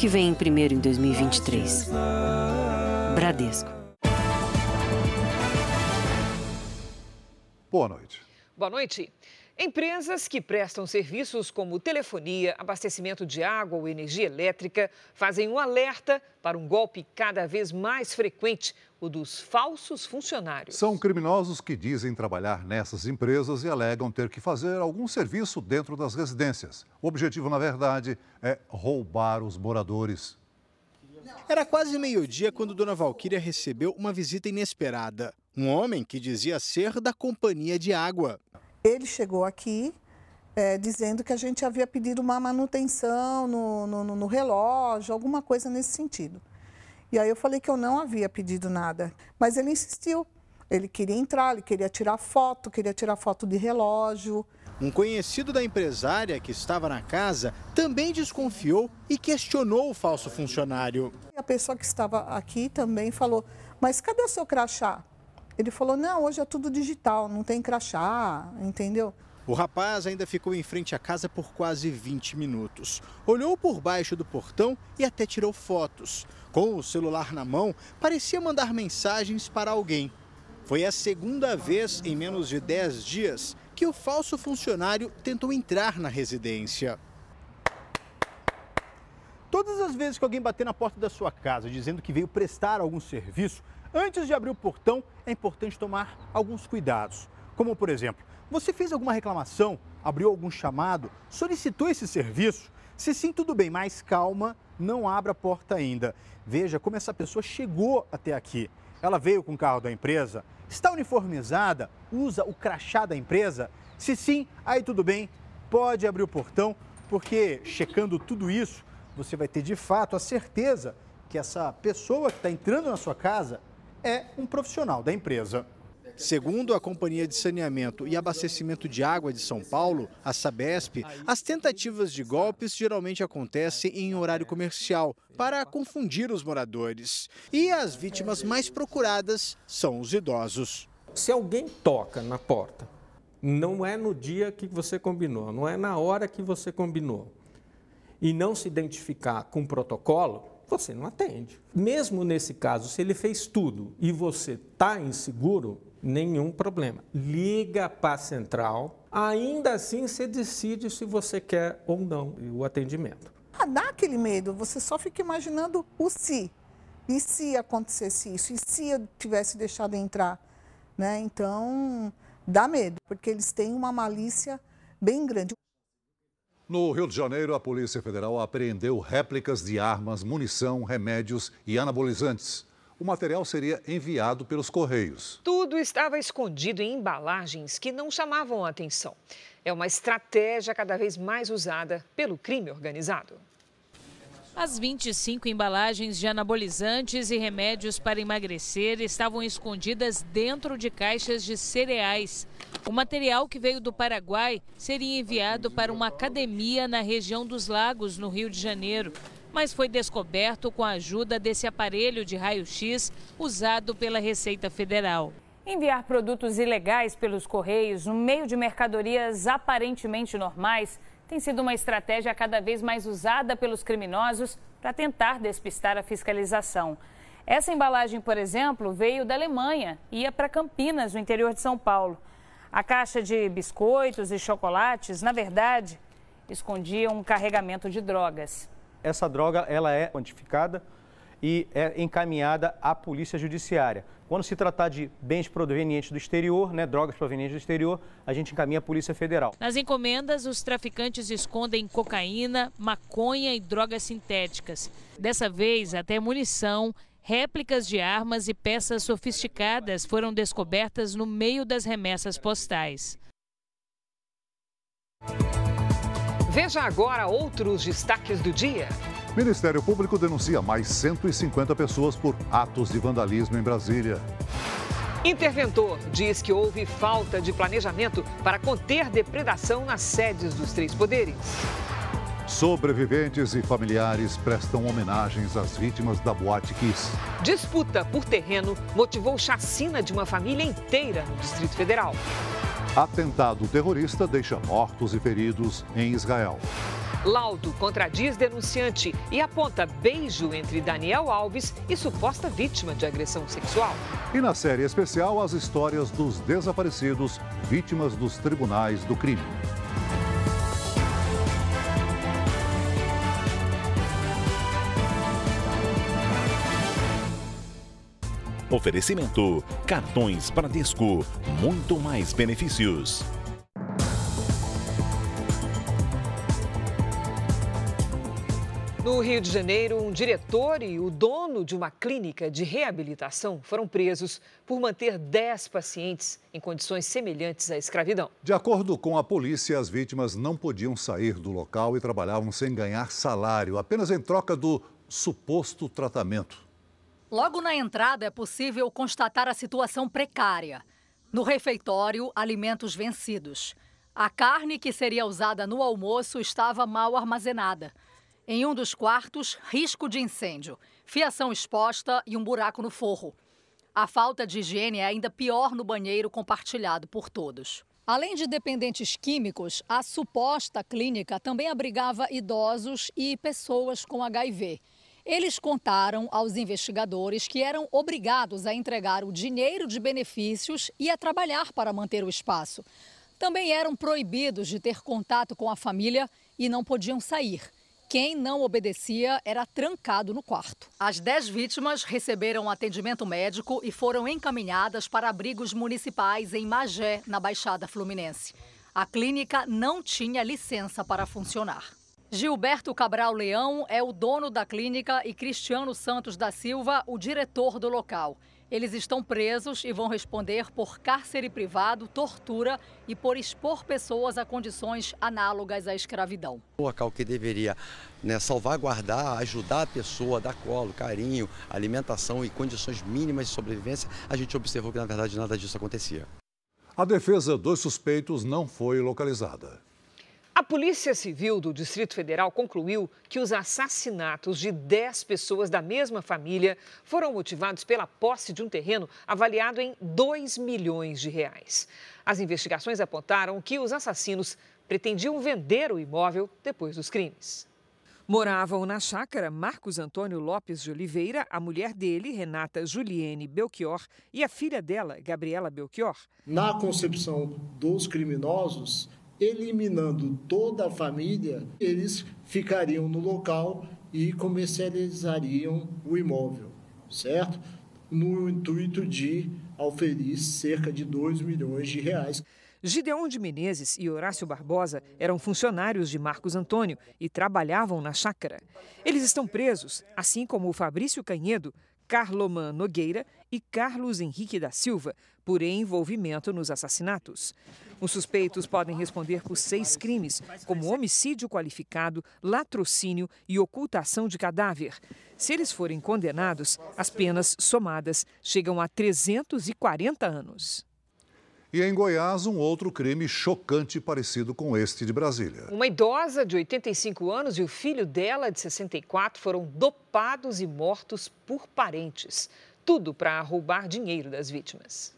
que vem primeiro em 2023. Bradesco. Boa noite. Boa noite. Empresas que prestam serviços como telefonia, abastecimento de água ou energia elétrica fazem um alerta para um golpe cada vez mais frequente, o dos falsos funcionários. São criminosos que dizem trabalhar nessas empresas e alegam ter que fazer algum serviço dentro das residências. O objetivo, na verdade, é roubar os moradores. Era quase meio-dia quando Dona Valquíria recebeu uma visita inesperada. Um homem que dizia ser da companhia de água. Ele chegou aqui é, dizendo que a gente havia pedido uma manutenção no, no, no, relógio, alguma coisa nesse sentido. E aí eu falei que eu não havia pedido nada, mas ele insistiu. Ele queria entrar, ele queria tirar foto, queria tirar foto de relógio. Um conhecido da empresária que estava na casa também desconfiou e questionou o falso funcionário. A pessoa que estava aqui também falou: Mas cadê o seu crachá? Ele falou: não, hoje é tudo digital, não tem crachá, entendeu? O rapaz ainda ficou em frente à casa por quase 20 minutos. Olhou por baixo do portão e até tirou fotos. Com o celular na mão, parecia mandar mensagens para alguém. Foi a segunda vez em menos de 10 dias que o falso funcionário tentou entrar na residência. Todas as vezes que alguém bater na porta da sua casa dizendo que veio prestar algum serviço, Antes de abrir o portão, é importante tomar alguns cuidados. Como, por exemplo, você fez alguma reclamação, abriu algum chamado, solicitou esse serviço? Se sim, tudo bem, mas calma, não abra a porta ainda. Veja como essa pessoa chegou até aqui. Ela veio com o carro da empresa, está uniformizada, usa o crachá da empresa? Se sim, aí tudo bem, pode abrir o portão, porque checando tudo isso, você vai ter de fato a certeza que essa pessoa que está entrando na sua casa é um profissional da empresa. Segundo a Companhia de Saneamento e Abastecimento de Água de São Paulo, a Sabesp, as tentativas de golpes geralmente acontecem em horário comercial para confundir os moradores. E as vítimas mais procuradas são os idosos. Se alguém toca na porta, não é no dia que você combinou, não é na hora que você combinou, e não se identificar com o protocolo, você não atende. Mesmo nesse caso, se ele fez tudo e você está inseguro, nenhum problema. Liga para a central, ainda assim você decide se você quer ou não o atendimento. Ah, dá aquele medo, você só fica imaginando o se. E se acontecesse isso? E se eu tivesse deixado entrar? Né? Então, dá medo, porque eles têm uma malícia bem grande. No Rio de Janeiro, a Polícia Federal apreendeu réplicas de armas, munição, remédios e anabolizantes. O material seria enviado pelos Correios. Tudo estava escondido em embalagens que não chamavam a atenção. É uma estratégia cada vez mais usada pelo crime organizado. As 25 embalagens de anabolizantes e remédios para emagrecer estavam escondidas dentro de caixas de cereais. O material que veio do Paraguai seria enviado para uma academia na região dos Lagos, no Rio de Janeiro, mas foi descoberto com a ajuda desse aparelho de raio-x usado pela Receita Federal. Enviar produtos ilegais pelos correios no meio de mercadorias aparentemente normais tem sido uma estratégia cada vez mais usada pelos criminosos para tentar despistar a fiscalização. Essa embalagem, por exemplo, veio da Alemanha e ia para Campinas, no interior de São Paulo. A caixa de biscoitos e chocolates, na verdade, escondia um carregamento de drogas. Essa droga ela é quantificada e é encaminhada à Polícia Judiciária. Quando se tratar de bens provenientes do exterior, né, drogas provenientes do exterior, a gente encaminha a Polícia Federal. Nas encomendas, os traficantes escondem cocaína, maconha e drogas sintéticas. Dessa vez, até munição, réplicas de armas e peças sofisticadas foram descobertas no meio das remessas postais. Veja agora outros destaques do dia. Ministério Público denuncia mais 150 pessoas por atos de vandalismo em Brasília. Interventor diz que houve falta de planejamento para conter depredação nas sedes dos três poderes. Sobreviventes e familiares prestam homenagens às vítimas da Boate Kiss. Disputa por terreno motivou chacina de uma família inteira no Distrito Federal. Atentado terrorista deixa mortos e feridos em Israel. Laudo contradiz denunciante e aponta beijo entre Daniel Alves e suposta vítima de agressão sexual. E na série especial, as histórias dos desaparecidos, vítimas dos tribunais do crime. Oferecimento: cartões Bradesco, muito mais benefícios. No Rio de Janeiro, um diretor e o dono de uma clínica de reabilitação foram presos por manter 10 pacientes em condições semelhantes à escravidão. De acordo com a polícia, as vítimas não podiam sair do local e trabalhavam sem ganhar salário, apenas em troca do suposto tratamento. Logo na entrada é possível constatar a situação precária. No refeitório, alimentos vencidos. A carne que seria usada no almoço estava mal armazenada. Em um dos quartos, risco de incêndio, fiação exposta e um buraco no forro. A falta de higiene é ainda pior no banheiro compartilhado por todos. Além de dependentes químicos, a suposta clínica também abrigava idosos e pessoas com HIV. Eles contaram aos investigadores que eram obrigados a entregar o dinheiro de benefícios e a trabalhar para manter o espaço. Também eram proibidos de ter contato com a família e não podiam sair. Quem não obedecia era trancado no quarto. As dez vítimas receberam atendimento médico e foram encaminhadas para abrigos municipais em Magé, na Baixada Fluminense. A clínica não tinha licença para funcionar. Gilberto Cabral Leão é o dono da clínica e Cristiano Santos da Silva, o diretor do local. Eles estão presos e vão responder por cárcere privado, tortura e por expor pessoas a condições análogas à escravidão. O local que deveria né, salvaguardar, ajudar a pessoa, dar colo, carinho, alimentação e condições mínimas de sobrevivência, a gente observou que na verdade nada disso acontecia. A defesa dos suspeitos não foi localizada. A Polícia Civil do Distrito Federal concluiu que os assassinatos de 10 pessoas da mesma família foram motivados pela posse de um terreno avaliado em 2 milhões de reais. As investigações apontaram que os assassinos pretendiam vender o imóvel depois dos crimes. Moravam na chácara Marcos Antônio Lopes de Oliveira, a mulher dele, Renata Juliene Belchior, e a filha dela, Gabriela Belchior. Na concepção dos criminosos, eliminando toda a família, eles ficariam no local e comercializariam o imóvel, certo? No intuito de auferir cerca de 2 milhões de reais. Gideon de Menezes e Horácio Barbosa eram funcionários de Marcos Antônio e trabalhavam na chácara. Eles estão presos, assim como o Fabrício Canhedo, Carloman Nogueira e Carlos Henrique da Silva, por envolvimento nos assassinatos. Os suspeitos podem responder por seis crimes, como homicídio qualificado, latrocínio e ocultação de cadáver. Se eles forem condenados, as penas somadas chegam a 340 anos. E em Goiás, um outro crime chocante parecido com este de Brasília. Uma idosa de 85 anos e o filho dela, de 64, foram dopados e mortos por parentes. Tudo para roubar dinheiro das vítimas.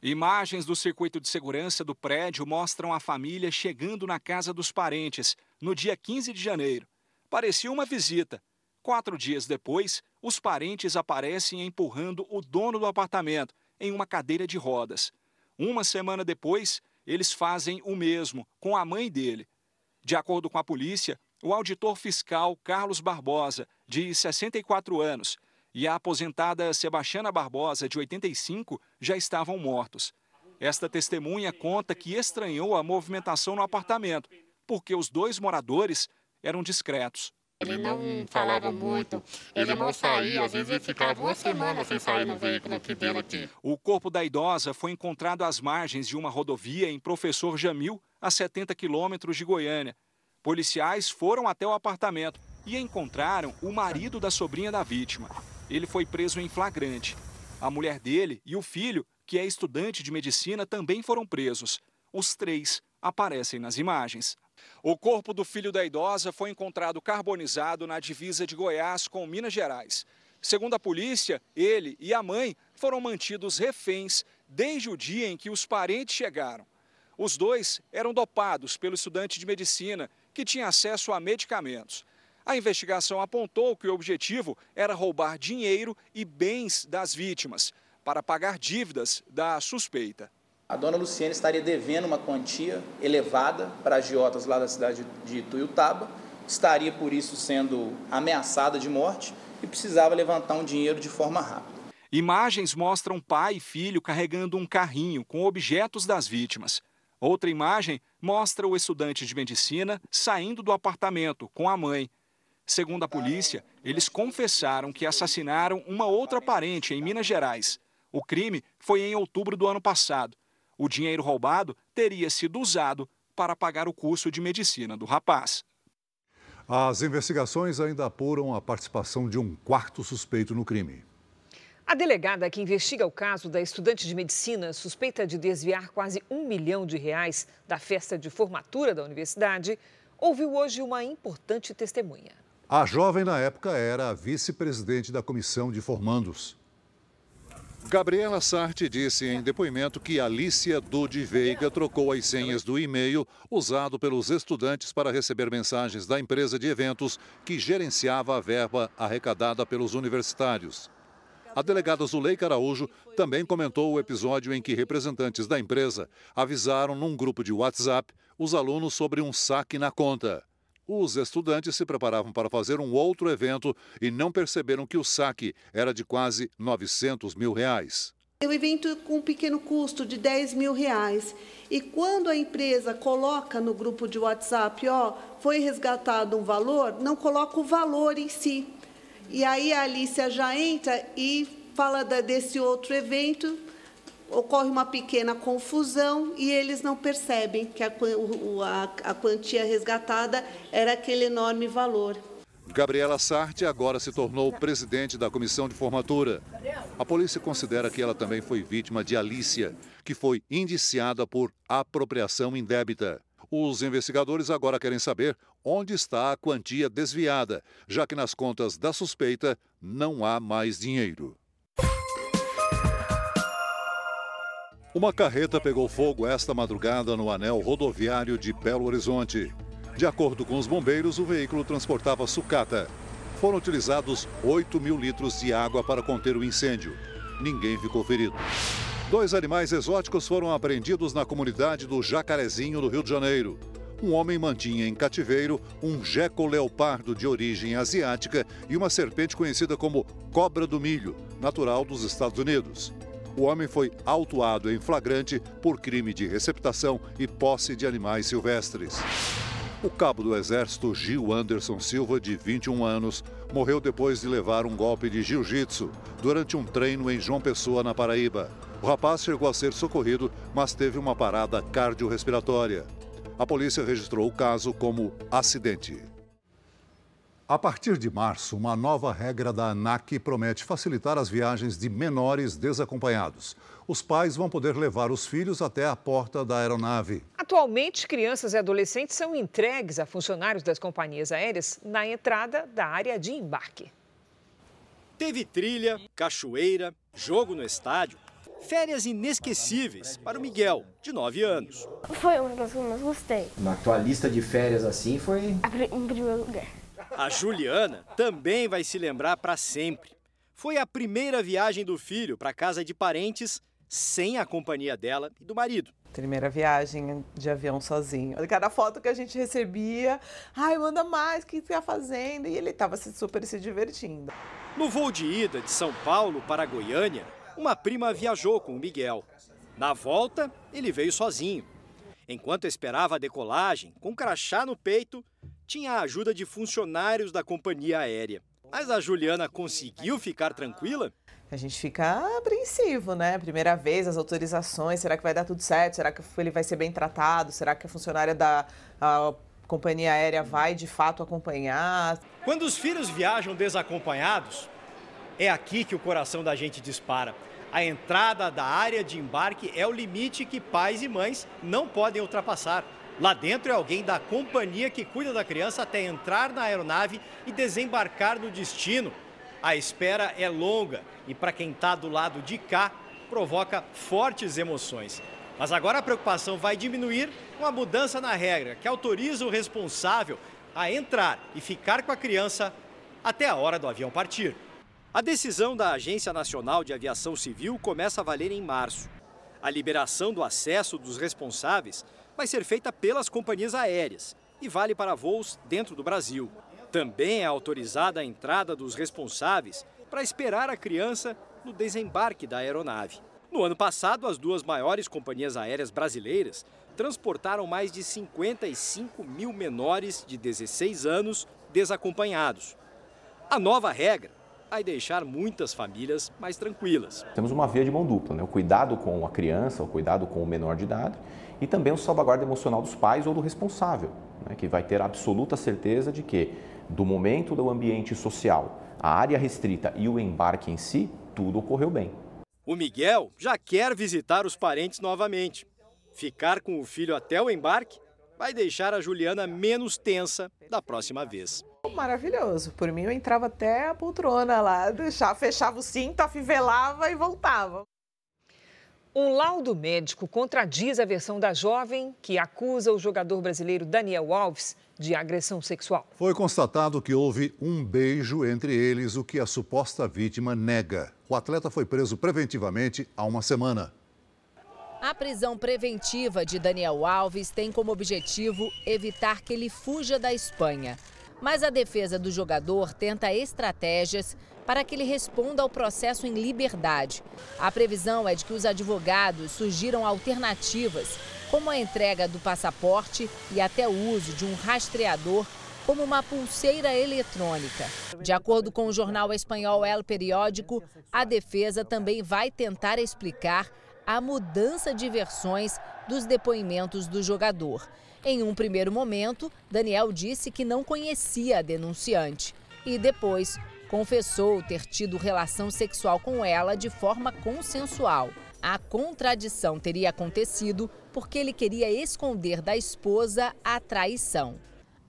Imagens do circuito de segurança do prédio mostram a família chegando na casa dos parentes no dia 15 de janeiro. Parecia uma visita. Quatro dias depois, os parentes aparecem empurrando o dono do apartamento em uma cadeira de rodas. Uma semana depois, eles fazem o mesmo com a mãe dele. De acordo com a polícia, o auditor fiscal Carlos Barbosa, de 64 anos, e a aposentada Sebastiana Barbosa, de 85, já estavam mortos. Esta testemunha conta que estranhou a movimentação no apartamento, porque os dois moradores eram discretos. Ele não falava muito, ele não saía, às vezes ele ficava uma semana sem sair no veículo aqui dele aqui. O corpo da idosa foi encontrado às margens de uma rodovia em Professor Jamil, a 70 quilômetros de Goiânia. Policiais foram até o apartamento e encontraram o marido da sobrinha da vítima. Ele foi preso em flagrante. A mulher dele e o filho, que é estudante de medicina, também foram presos. Os três aparecem nas imagens. O corpo do filho da idosa foi encontrado carbonizado na divisa de Goiás com Minas Gerais. Segundo a polícia, ele e a mãe foram mantidos reféns desde o dia em que os parentes chegaram. Os dois eram dopados pelo estudante de medicina, que tinha acesso a medicamentos. A investigação apontou que o objetivo era roubar dinheiro e bens das vítimas para pagar dívidas da suspeita. A dona Luciene estaria devendo uma quantia elevada para agiotas lá da cidade de Tuiutaba, estaria por isso sendo ameaçada de morte e precisava levantar um dinheiro de forma rápida. Imagens mostram pai e filho carregando um carrinho com objetos das vítimas. Outra imagem mostra o estudante de medicina saindo do apartamento com a mãe. Segundo a polícia, eles confessaram que assassinaram uma outra parente em Minas Gerais. O crime foi em outubro do ano passado. O dinheiro roubado teria sido usado para pagar o curso de medicina do rapaz. As investigações ainda apuram a participação de um quarto suspeito no crime. A delegada que investiga o caso da estudante de medicina suspeita de desviar quase um milhão de reais da festa de formatura da universidade ouviu hoje uma importante testemunha. A jovem, na época, era vice-presidente da comissão de formandos. Gabriela Sarti disse em depoimento que Alicia Dude Veiga trocou as senhas do e-mail usado pelos estudantes para receber mensagens da empresa de eventos que gerenciava a verba arrecadada pelos universitários. A delegada Zuleika Araújo também comentou o episódio em que representantes da empresa avisaram num grupo de WhatsApp os alunos sobre um saque na conta. Os estudantes se preparavam para fazer um outro evento e não perceberam que o saque era de quase 900 mil reais. O evento com um pequeno custo de 10 mil reais. E quando a empresa coloca no grupo de WhatsApp, ó, foi resgatado um valor, não coloca o valor em si. E aí a Alicia já entra e fala desse outro evento, ocorre uma pequena confusão e eles não percebem que a, a, a quantia resgatada era aquele enorme valor. Gabriela Sarti agora se tornou presidente da comissão de formatura. A polícia considera que ela também foi vítima de Alícia, que foi indiciada por apropriação indébita. Os investigadores agora querem saber onde está a quantia desviada, já que nas contas da suspeita não há mais dinheiro. Uma carreta pegou fogo esta madrugada no anel rodoviário de Belo Horizonte. De acordo com os bombeiros, o veículo transportava sucata. Foram utilizados 8 mil litros de água para conter o incêndio. Ninguém ficou ferido. Dois animais exóticos foram apreendidos na comunidade do Jacarezinho, no Rio de Janeiro. Um homem mantinha em cativeiro um geco-leopardo de origem asiática e uma serpente conhecida como cobra do milho, natural dos Estados Unidos. O homem foi autuado em flagrante por crime de receptação e posse de animais silvestres. O cabo do Exército Gil Anderson Silva, de 21 anos, morreu depois de levar um golpe de jiu-jitsu durante um treino em João Pessoa, na Paraíba. O rapaz chegou a ser socorrido, mas teve uma parada cardiorrespiratória. A polícia registrou o caso como acidente. A partir de março, uma nova regra da ANAC promete facilitar as viagens de menores desacompanhados. Os pais vão poder levar os filhos até a porta da aeronave. Atualmente, crianças e adolescentes são entregues a funcionários das companhias aéreas na entrada da área de embarque. Teve trilha, cachoeira, jogo no estádio, férias inesquecíveis para o Miguel, de 9 anos. Foi uma das que eu mais gostei. Na tua lista de férias assim foi. Em primeiro lugar. A Juliana também vai se lembrar para sempre. Foi a primeira viagem do filho para casa de parentes sem a companhia dela e do marido. Primeira viagem de avião sozinho. Cada foto que a gente recebia, ai, manda mais, o que você está fazendo? E ele estava super se divertindo. No voo de ida de São Paulo para Goiânia, uma prima viajou com o Miguel. Na volta, ele veio sozinho. Enquanto esperava a decolagem, com crachá no peito, tinha a ajuda de funcionários da companhia aérea. Mas a Juliana conseguiu ficar tranquila? A gente fica apreensivo, né? Primeira vez, as autorizações, será que vai dar tudo certo? Será que ele vai ser bem tratado? Será que a funcionária da a companhia aérea vai de fato acompanhar? Quando os filhos viajam desacompanhados, é aqui que o coração da gente dispara. A entrada da área de embarque é o limite que pais e mães não podem ultrapassar. Lá dentro é alguém da companhia que cuida da criança até entrar na aeronave e desembarcar no destino. A espera é longa e para quem está do lado de cá, provoca fortes emoções. Mas agora a preocupação vai diminuir com a mudança na regra, que autoriza o responsável a entrar e ficar com a criança até a hora do avião partir. A decisão da Agência Nacional de Aviação Civil começa a valer em março. A liberação do acesso dos responsáveis vai ser feita pelas companhias aéreas e vale para voos dentro do Brasil. Também é autorizada a entrada dos responsáveis para esperar a criança no desembarque da aeronave. No ano passado, as duas maiores companhias aéreas brasileiras transportaram mais de 55 mil menores de 16 anos desacompanhados. A nova regra vai deixar muitas famílias mais tranquilas. Temos uma via de mão dupla, né? o cuidado com a criança, o cuidado com o menor de idade e também o salvaguarda emocional dos pais ou do responsável, né? que vai ter absoluta certeza de que, do momento do ambiente social, a área restrita e o embarque em si, tudo ocorreu bem. O Miguel já quer visitar os parentes novamente. Ficar com o filho até o embarque vai deixar a Juliana menos tensa da próxima vez. Maravilhoso. Por mim, eu entrava até a poltrona lá, deixava, fechava o cinto, afivelava e voltava. Um laudo médico contradiz a versão da jovem que acusa o jogador brasileiro Daniel Alves de agressão sexual. Foi constatado que houve um beijo entre eles, o que a suposta vítima nega. O atleta foi preso preventivamente há uma semana. A prisão preventiva de Daniel Alves tem como objetivo evitar que ele fuja da Espanha. Mas a defesa do jogador tenta estratégias para que ele responda ao processo em liberdade. A previsão é de que os advogados sugiram alternativas, como a entrega do passaporte e até o uso de um rastreador como uma pulseira eletrônica. De acordo com o jornal espanhol El Periódico, a defesa também vai tentar explicar a mudança de versões dos depoimentos do jogador. Em um primeiro momento, Daniel disse que não conhecia a denunciante e depois confessou ter tido relação sexual com ela de forma consensual. A contradição teria acontecido porque ele queria esconder da esposa a traição.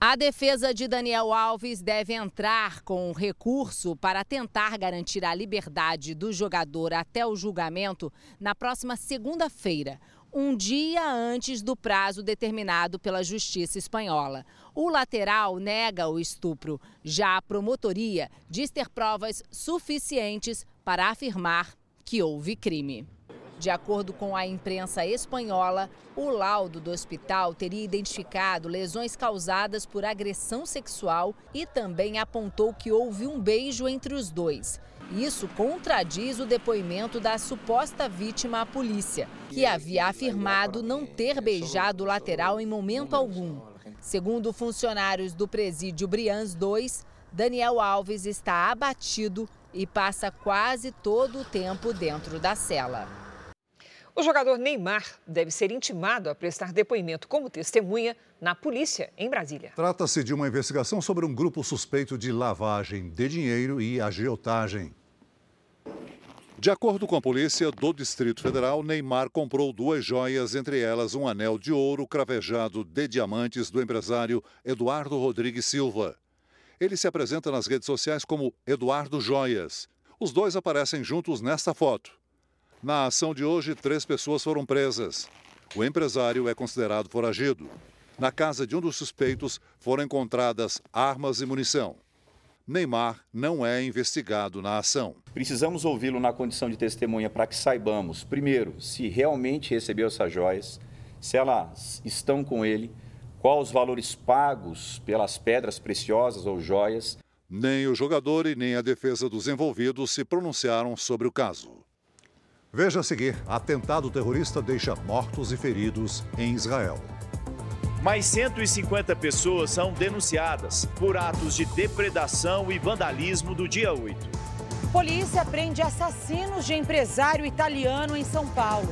A defesa de Daniel Alves deve entrar com um recurso para tentar garantir a liberdade do jogador até o julgamento na próxima segunda-feira, um dia antes do prazo determinado pela Justiça Espanhola. O lateral nega o estupro. Já a promotoria diz ter provas suficientes para afirmar que houve crime. De acordo com a imprensa espanhola, o laudo do hospital teria identificado lesões causadas por agressão sexual e também apontou que houve um beijo entre os dois. Isso contradiz o depoimento da suposta vítima à polícia, que havia afirmado não ter beijado o lateral em momento algum. Segundo funcionários do presídio Brians 2, Daniel Alves está abatido e passa quase todo o tempo dentro da cela. O jogador Neymar deve ser intimado a prestar depoimento como testemunha na polícia em Brasília. Trata-se de uma investigação sobre um grupo suspeito de lavagem de dinheiro e agiotagem. De acordo com a polícia do Distrito Federal, Neymar comprou duas joias, entre elas um anel de ouro cravejado de diamantes do empresário Eduardo Rodrigues Silva. Ele se apresenta nas redes sociais como Eduardo Joias. Os dois aparecem juntos nesta foto. Na ação de hoje, três pessoas foram presas. O empresário é considerado foragido. Na casa de um dos suspeitos foram encontradas armas e munição. Neymar não é investigado na ação. Precisamos ouvi-lo na condição de testemunha para que saibamos, primeiro, se realmente recebeu essas joias, se elas estão com ele, quais os valores pagos pelas pedras preciosas ou joias. Nem o jogador e nem a defesa dos envolvidos se pronunciaram sobre o caso. Veja a seguir: atentado terrorista deixa mortos e feridos em Israel. Mais 150 pessoas são denunciadas por atos de depredação e vandalismo do dia 8. Polícia prende assassinos de empresário italiano em São Paulo.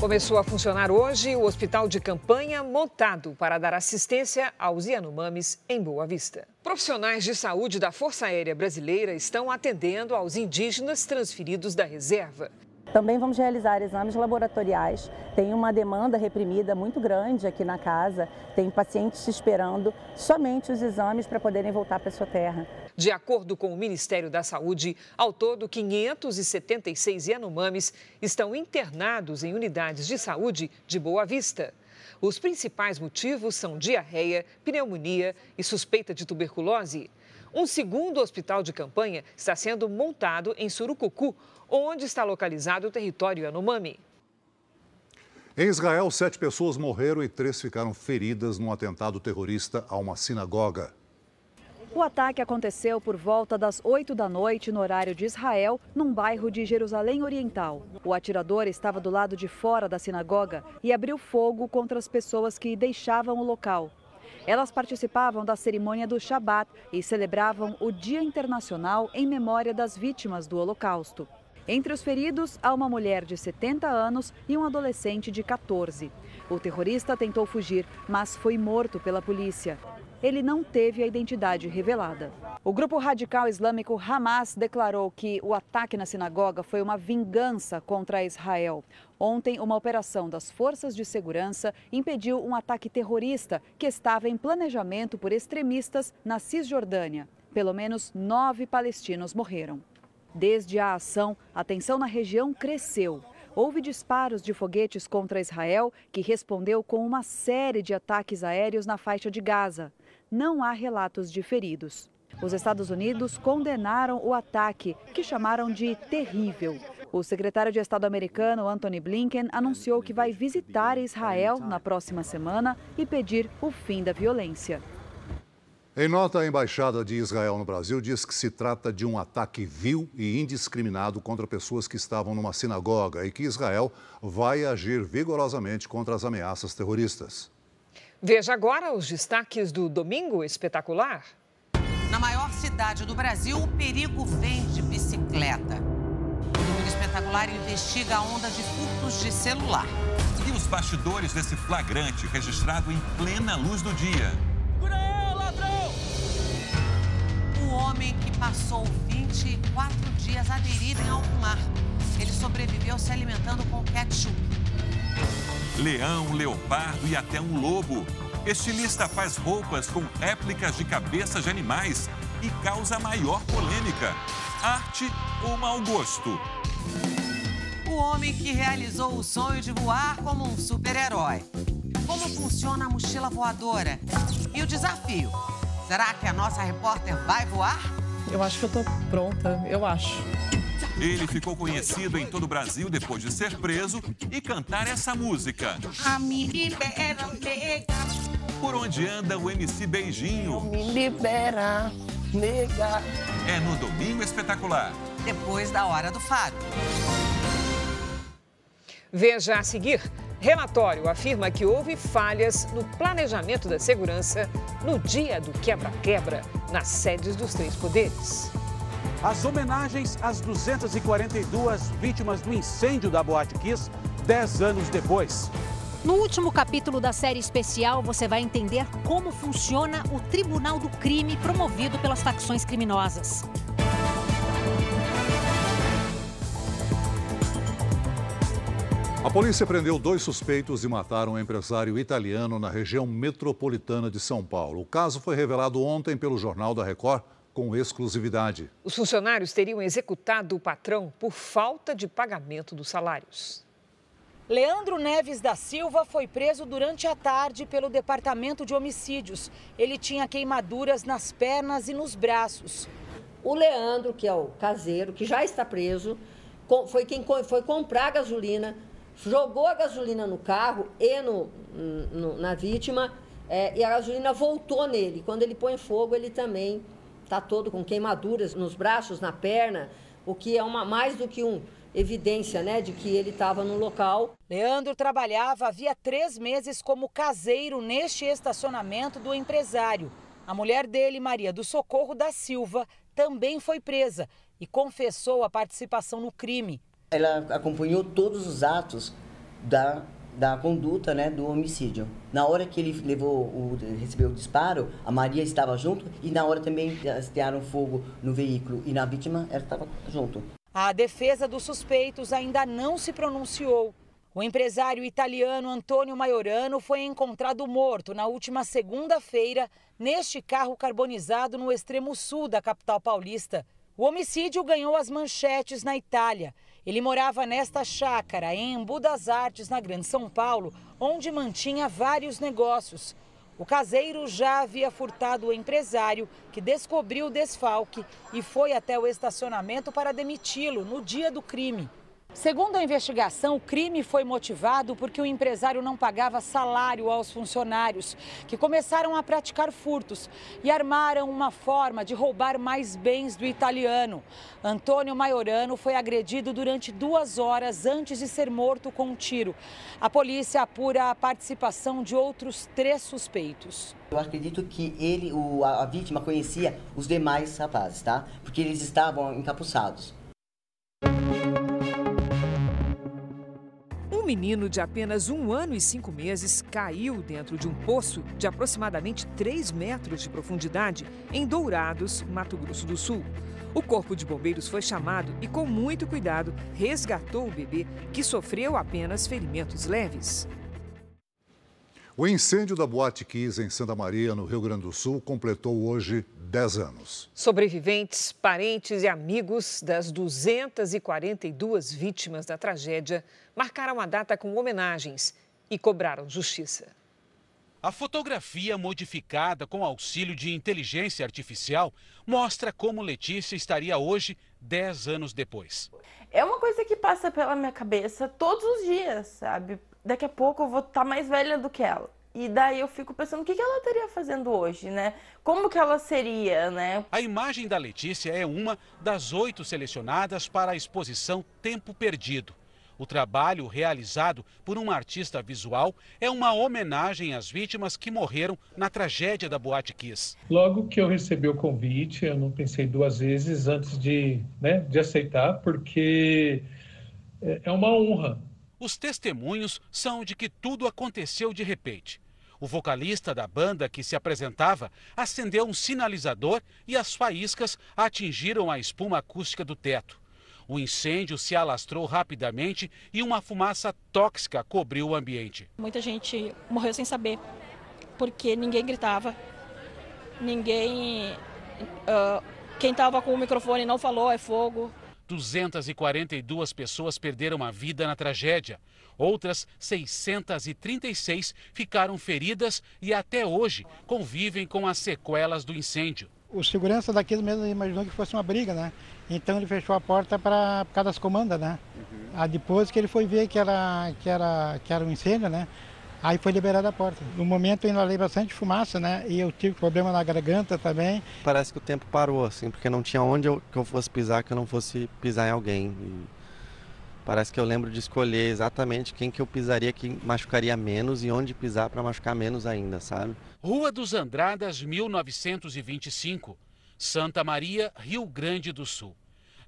Começou a funcionar hoje o hospital de campanha montado para dar assistência aos Yanomamis em Boa Vista. Profissionais de saúde da Força Aérea Brasileira estão atendendo aos indígenas transferidos da reserva. Também vamos realizar exames laboratoriais. Tem uma demanda reprimida muito grande aqui na casa. Tem pacientes esperando somente os exames para poderem voltar para sua terra. De acordo com o Ministério da Saúde, ao todo, 576 Yanomamis estão internados em unidades de saúde de Boa Vista. Os principais motivos são diarreia, pneumonia e suspeita de tuberculose. Um segundo hospital de campanha está sendo montado em Surucucu, onde está localizado o território Yanomami. Em Israel, sete pessoas morreram e três ficaram feridas num atentado terrorista a uma sinagoga. O ataque aconteceu por volta das 8 da noite no horário de Israel, num bairro de Jerusalém Oriental. O atirador estava do lado de fora da sinagoga e abriu fogo contra as pessoas que deixavam o local. Elas participavam da cerimônia do Shabat e celebravam o Dia Internacional em memória das vítimas do Holocausto. Entre os feridos, há uma mulher de 70 anos e um adolescente de 14. O terrorista tentou fugir, mas foi morto pela polícia. Ele não teve a identidade revelada. O grupo radical islâmico Hamas declarou que o ataque na sinagoga foi uma vingança contra Israel. Ontem, uma operação das forças de segurança impediu um ataque terrorista que estava em planejamento por extremistas na Cisjordânia. Pelo menos nove palestinos morreram. Desde a ação, a tensão na região cresceu. Houve disparos de foguetes contra Israel, que respondeu com uma série de ataques aéreos na faixa de Gaza. Não há relatos de feridos. Os Estados Unidos condenaram o ataque, que chamaram de terrível. O secretário de Estado americano, Anthony Blinken, anunciou que vai visitar Israel na próxima semana e pedir o fim da violência. Em nota, a Embaixada de Israel no Brasil diz que se trata de um ataque vil e indiscriminado contra pessoas que estavam numa sinagoga e que Israel vai agir vigorosamente contra as ameaças terroristas. Veja agora os destaques do Domingo Espetacular. Na maior cidade do Brasil, o perigo vem de bicicleta. O Domingo Espetacular investiga a onda de furtos de celular. E os bastidores desse flagrante registrado em plena luz do dia. O homem que passou 24 dias aderido em alto mar. Ele sobreviveu se alimentando com ketchup. Leão, leopardo e até um lobo. Estilista faz roupas com réplicas de cabeças de animais e causa maior polêmica. Arte ou mau gosto? O homem que realizou o sonho de voar como um super-herói. Como funciona a mochila voadora? E o desafio? Será que a nossa repórter vai voar? Eu acho que eu tô pronta, eu acho. Ele ficou conhecido em todo o Brasil depois de ser preso e cantar essa música. A me libera, nega. Por onde anda o MC Beijinho? Me libera, nega. É no Domingo Espetacular. Depois da hora do faro. Veja a seguir. Relatório afirma que houve falhas no planejamento da segurança no dia do quebra-quebra nas sedes dos três poderes. As homenagens às 242 vítimas do incêndio da Boate Kiss, 10 anos depois. No último capítulo da série especial, você vai entender como funciona o Tribunal do Crime promovido pelas facções criminosas. A polícia prendeu dois suspeitos de matar um empresário italiano na região metropolitana de São Paulo. O caso foi revelado ontem pelo Jornal da Record com exclusividade. Os funcionários teriam executado o patrão por falta de pagamento dos salários. Leandro Neves da Silva foi preso durante a tarde pelo Departamento de Homicídios. Ele tinha queimaduras nas pernas e nos braços. O Leandro, que é o caseiro, que já está preso, foi quem foi comprar gasolina, jogou a gasolina no carro e no, no na vítima, é, e a gasolina voltou nele. Quando ele põe fogo, ele também está todo com queimaduras nos braços, na perna, o que é uma mais do que um evidência né, de que ele estava no local. Leandro trabalhava havia três meses como caseiro neste estacionamento do empresário. A mulher dele, Maria do Socorro da Silva, também foi presa e confessou a participação no crime. Ela acompanhou todos os atos da, da conduta né, do homicídio. Na hora que ele levou o, recebeu o disparo, a Maria estava junto e na hora também estearam fogo no veículo e na vítima ela estava junto. A defesa dos suspeitos ainda não se pronunciou. O empresário italiano Antônio Maiorano foi encontrado morto na última segunda-feira neste carro carbonizado no extremo sul da capital paulista. O homicídio ganhou as manchetes na Itália. Ele morava nesta chácara em Embu das Artes, na Grande São Paulo, onde mantinha vários negócios. O caseiro já havia furtado o empresário, que descobriu o desfalque e foi até o estacionamento para demiti-lo no dia do crime. Segundo a investigação, o crime foi motivado porque o empresário não pagava salário aos funcionários, que começaram a praticar furtos e armaram uma forma de roubar mais bens do italiano. Antônio Maiorano foi agredido durante duas horas antes de ser morto com um tiro. A polícia apura a participação de outros três suspeitos. Eu acredito que ele, o, a vítima, conhecia os demais rapazes, tá? Porque eles estavam encapuçados. Menino de apenas um ano e cinco meses caiu dentro de um poço de aproximadamente 3 metros de profundidade em Dourados, Mato Grosso do Sul. O corpo de bombeiros foi chamado e, com muito cuidado, resgatou o bebê, que sofreu apenas ferimentos leves. O incêndio da Boate Kiss em Santa Maria, no Rio Grande do Sul, completou hoje 10 anos. Sobreviventes, parentes e amigos das 242 vítimas da tragédia marcaram a data com homenagens e cobraram justiça. A fotografia modificada com auxílio de inteligência artificial mostra como Letícia estaria hoje, 10 anos depois. É uma coisa que passa pela minha cabeça todos os dias, sabe? Daqui a pouco eu vou estar mais velha do que ela. E daí eu fico pensando o que ela estaria fazendo hoje, né? Como que ela seria, né? A imagem da Letícia é uma das oito selecionadas para a exposição Tempo Perdido. O trabalho realizado por um artista visual é uma homenagem às vítimas que morreram na tragédia da Boate Kiss. Logo que eu recebi o convite, eu não pensei duas vezes antes de, né, de aceitar, porque é, é uma honra. Os testemunhos são de que tudo aconteceu de repente. O vocalista da banda que se apresentava acendeu um sinalizador e as faíscas atingiram a espuma acústica do teto. O incêndio se alastrou rapidamente e uma fumaça tóxica cobriu o ambiente. Muita gente morreu sem saber, porque ninguém gritava, ninguém. Uh, quem estava com o microfone não falou, é fogo. 242 pessoas perderam a vida na tragédia. Outras 636 ficaram feridas e até hoje convivem com as sequelas do incêndio. O segurança daquele mesmo imaginou que fosse uma briga, né? Então ele fechou a porta para por causa das comandas, né? Uhum. Aí depois que ele foi ver que era, que era, que era um incêndio, né? Aí foi liberada a porta. No momento eu inalei bastante fumaça, né? E eu tive problema na garganta também. Parece que o tempo parou, assim, porque não tinha onde eu, que eu fosse pisar que eu não fosse pisar em alguém. E parece que eu lembro de escolher exatamente quem que eu pisaria que machucaria menos e onde pisar para machucar menos ainda, sabe? Rua dos Andradas, 1925. Santa Maria, Rio Grande do Sul.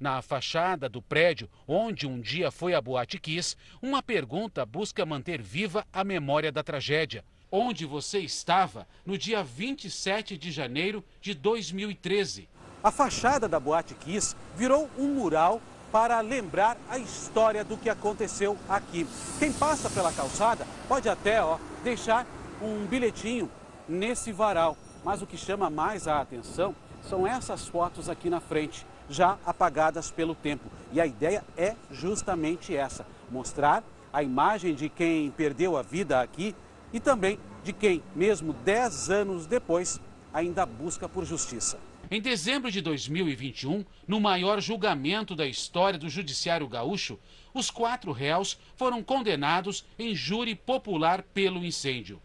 Na fachada do prédio onde um dia foi a Boate Kiss, uma pergunta busca manter viva a memória da tragédia. Onde você estava no dia 27 de janeiro de 2013? A fachada da Boate Kiss virou um mural para lembrar a história do que aconteceu aqui. Quem passa pela calçada pode até ó, deixar um bilhetinho nesse varal. Mas o que chama mais a atenção são essas fotos aqui na frente, já apagadas pelo tempo. E a ideia é justamente essa: mostrar a imagem de quem perdeu a vida aqui e também de quem, mesmo 10 anos depois, ainda busca por justiça. Em dezembro de 2021, no maior julgamento da história do Judiciário Gaúcho, os quatro réus foram condenados em júri popular pelo incêndio.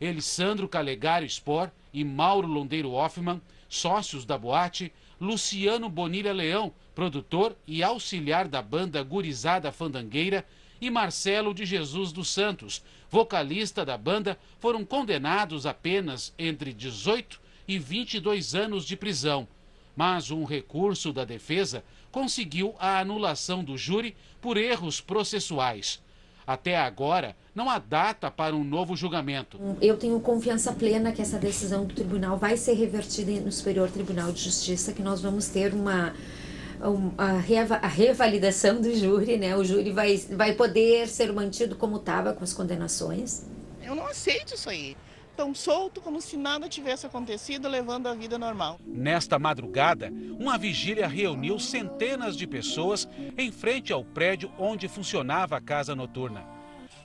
Elisandro Calegário Spor e Mauro Londeiro Hoffman sócios da boate, Luciano Bonilha Leão, produtor e auxiliar da banda Gurizada Fandangueira, e Marcelo de Jesus dos Santos, vocalista da banda, foram condenados apenas entre 18 e 22 anos de prisão. Mas um recurso da defesa conseguiu a anulação do júri por erros processuais. Até agora, não há data para um novo julgamento. Eu tenho confiança plena que essa decisão do tribunal vai ser revertida no Superior Tribunal de Justiça, que nós vamos ter uma, a revalidação do júri, né? O júri vai, vai poder ser mantido como estava com as condenações? Eu não aceito isso aí. Tão solto como se nada tivesse acontecido, levando a vida normal. Nesta madrugada, uma vigília reuniu centenas de pessoas em frente ao prédio onde funcionava a casa noturna.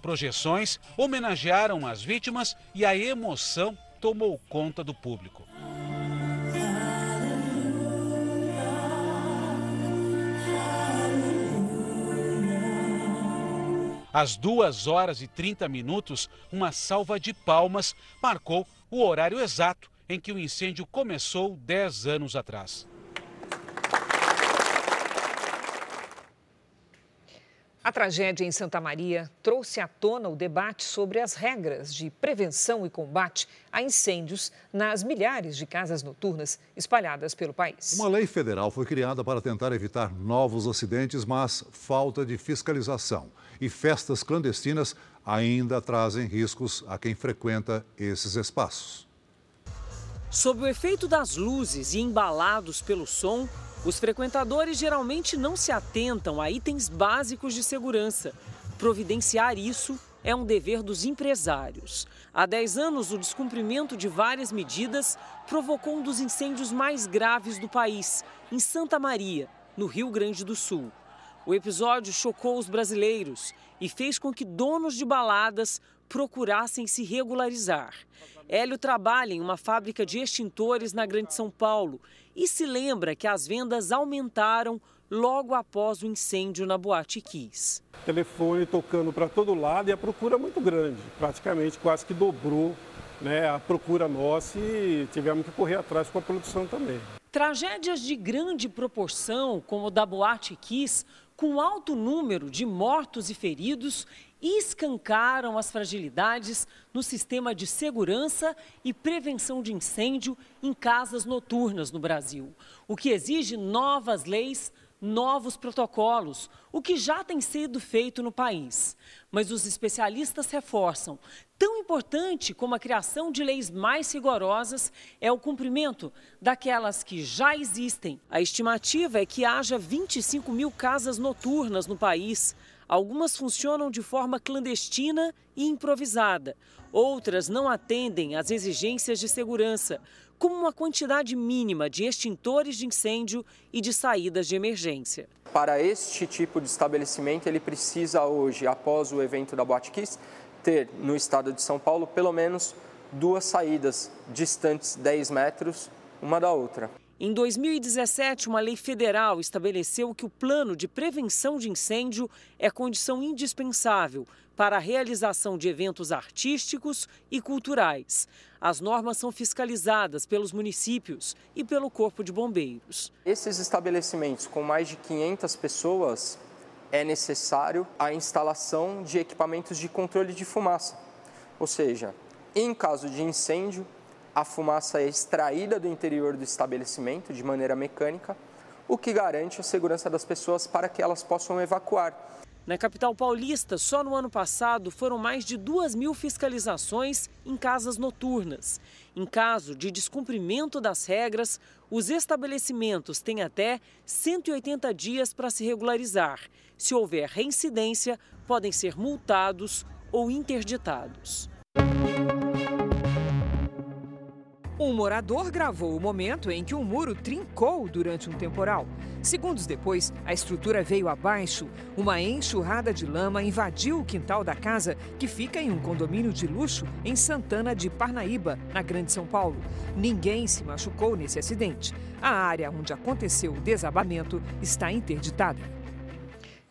Projeções homenagearam as vítimas e a emoção tomou conta do público. Às 2 horas e 30 minutos, uma salva de palmas marcou o horário exato em que o incêndio começou 10 anos atrás. A tragédia em Santa Maria trouxe à tona o debate sobre as regras de prevenção e combate a incêndios nas milhares de casas noturnas espalhadas pelo país. Uma lei federal foi criada para tentar evitar novos acidentes, mas falta de fiscalização e festas clandestinas ainda trazem riscos a quem frequenta esses espaços. Sob o efeito das luzes e embalados pelo som, os frequentadores geralmente não se atentam a itens básicos de segurança. Providenciar isso é um dever dos empresários. Há 10 anos, o descumprimento de várias medidas provocou um dos incêndios mais graves do país, em Santa Maria, no Rio Grande do Sul. O episódio chocou os brasileiros e fez com que donos de baladas procurassem se regularizar. Hélio trabalha em uma fábrica de extintores na Grande São Paulo e se lembra que as vendas aumentaram logo após o incêndio na Boate Kiss. Telefone tocando para todo lado e a procura muito grande, praticamente quase que dobrou né, a procura nossa e tivemos que correr atrás com a produção também. Tragédias de grande proporção, como o da Boate Kiss, com alto número de mortos e feridos, escancaram as fragilidades no sistema de segurança e prevenção de incêndio em casas noturnas no Brasil, o que exige novas leis, novos protocolos, o que já tem sido feito no país. Mas os especialistas reforçam: tão importante como a criação de leis mais rigorosas é o cumprimento daquelas que já existem. A estimativa é que haja 25 mil casas noturnas no país. Algumas funcionam de forma clandestina e improvisada. Outras não atendem às exigências de segurança, como uma quantidade mínima de extintores de incêndio e de saídas de emergência. Para este tipo de estabelecimento, ele precisa hoje, após o evento da Boate Kiss, ter no estado de São Paulo pelo menos duas saídas distantes 10 metros uma da outra. Em 2017, uma lei federal estabeleceu que o plano de prevenção de incêndio é condição indispensável para a realização de eventos artísticos e culturais. As normas são fiscalizadas pelos municípios e pelo Corpo de Bombeiros. Esses estabelecimentos com mais de 500 pessoas é necessário a instalação de equipamentos de controle de fumaça. Ou seja, em caso de incêndio, a fumaça é extraída do interior do estabelecimento de maneira mecânica, o que garante a segurança das pessoas para que elas possam evacuar. Na capital paulista, só no ano passado foram mais de 2 mil fiscalizações em casas noturnas. Em caso de descumprimento das regras, os estabelecimentos têm até 180 dias para se regularizar. Se houver reincidência, podem ser multados ou interditados. Um morador gravou o momento em que um muro trincou durante um temporal. Segundos depois, a estrutura veio abaixo. Uma enxurrada de lama invadiu o quintal da casa, que fica em um condomínio de luxo em Santana de Parnaíba, na Grande São Paulo. Ninguém se machucou nesse acidente. A área onde aconteceu o desabamento está interditada.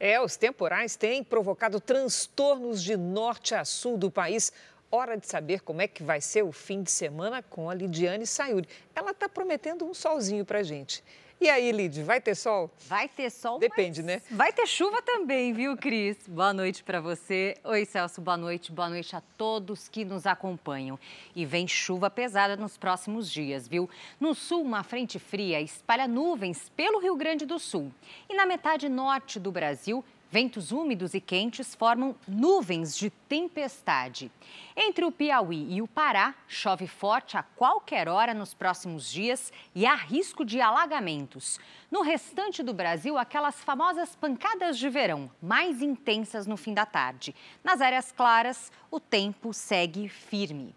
É, os temporais têm provocado transtornos de norte a sul do país. Hora de saber como é que vai ser o fim de semana com a Lidiane Sayuri. Ela está prometendo um solzinho para gente. E aí, Lid, vai ter sol? Vai ter sol, Depende, né? Vai ter chuva também, viu, Cris? Boa noite para você. Oi, Celso, boa noite. Boa noite a todos que nos acompanham. E vem chuva pesada nos próximos dias, viu? No sul, uma frente fria espalha nuvens pelo Rio Grande do Sul. E na metade norte do Brasil, Ventos úmidos e quentes formam nuvens de tempestade. Entre o Piauí e o Pará, chove forte a qualquer hora nos próximos dias e há risco de alagamentos. No restante do Brasil, aquelas famosas pancadas de verão, mais intensas no fim da tarde. Nas áreas claras, o tempo segue firme.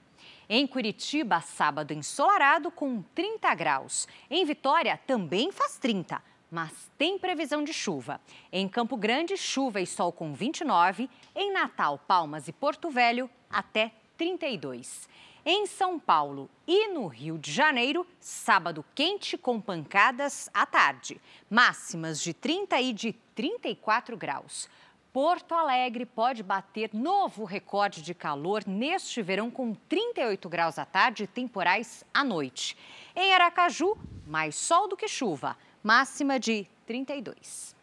Em Curitiba, sábado ensolarado com 30 graus. Em Vitória, também faz 30 mas tem previsão de chuva. Em Campo Grande, chuva e sol com 29. Em Natal, Palmas e Porto Velho, até 32. Em São Paulo e no Rio de Janeiro, sábado quente com pancadas à tarde. Máximas de 30 e de 34 graus. Porto Alegre pode bater novo recorde de calor neste verão com 38 graus à tarde e temporais à noite. Em Aracaju, mais sol do que chuva máxima de 32.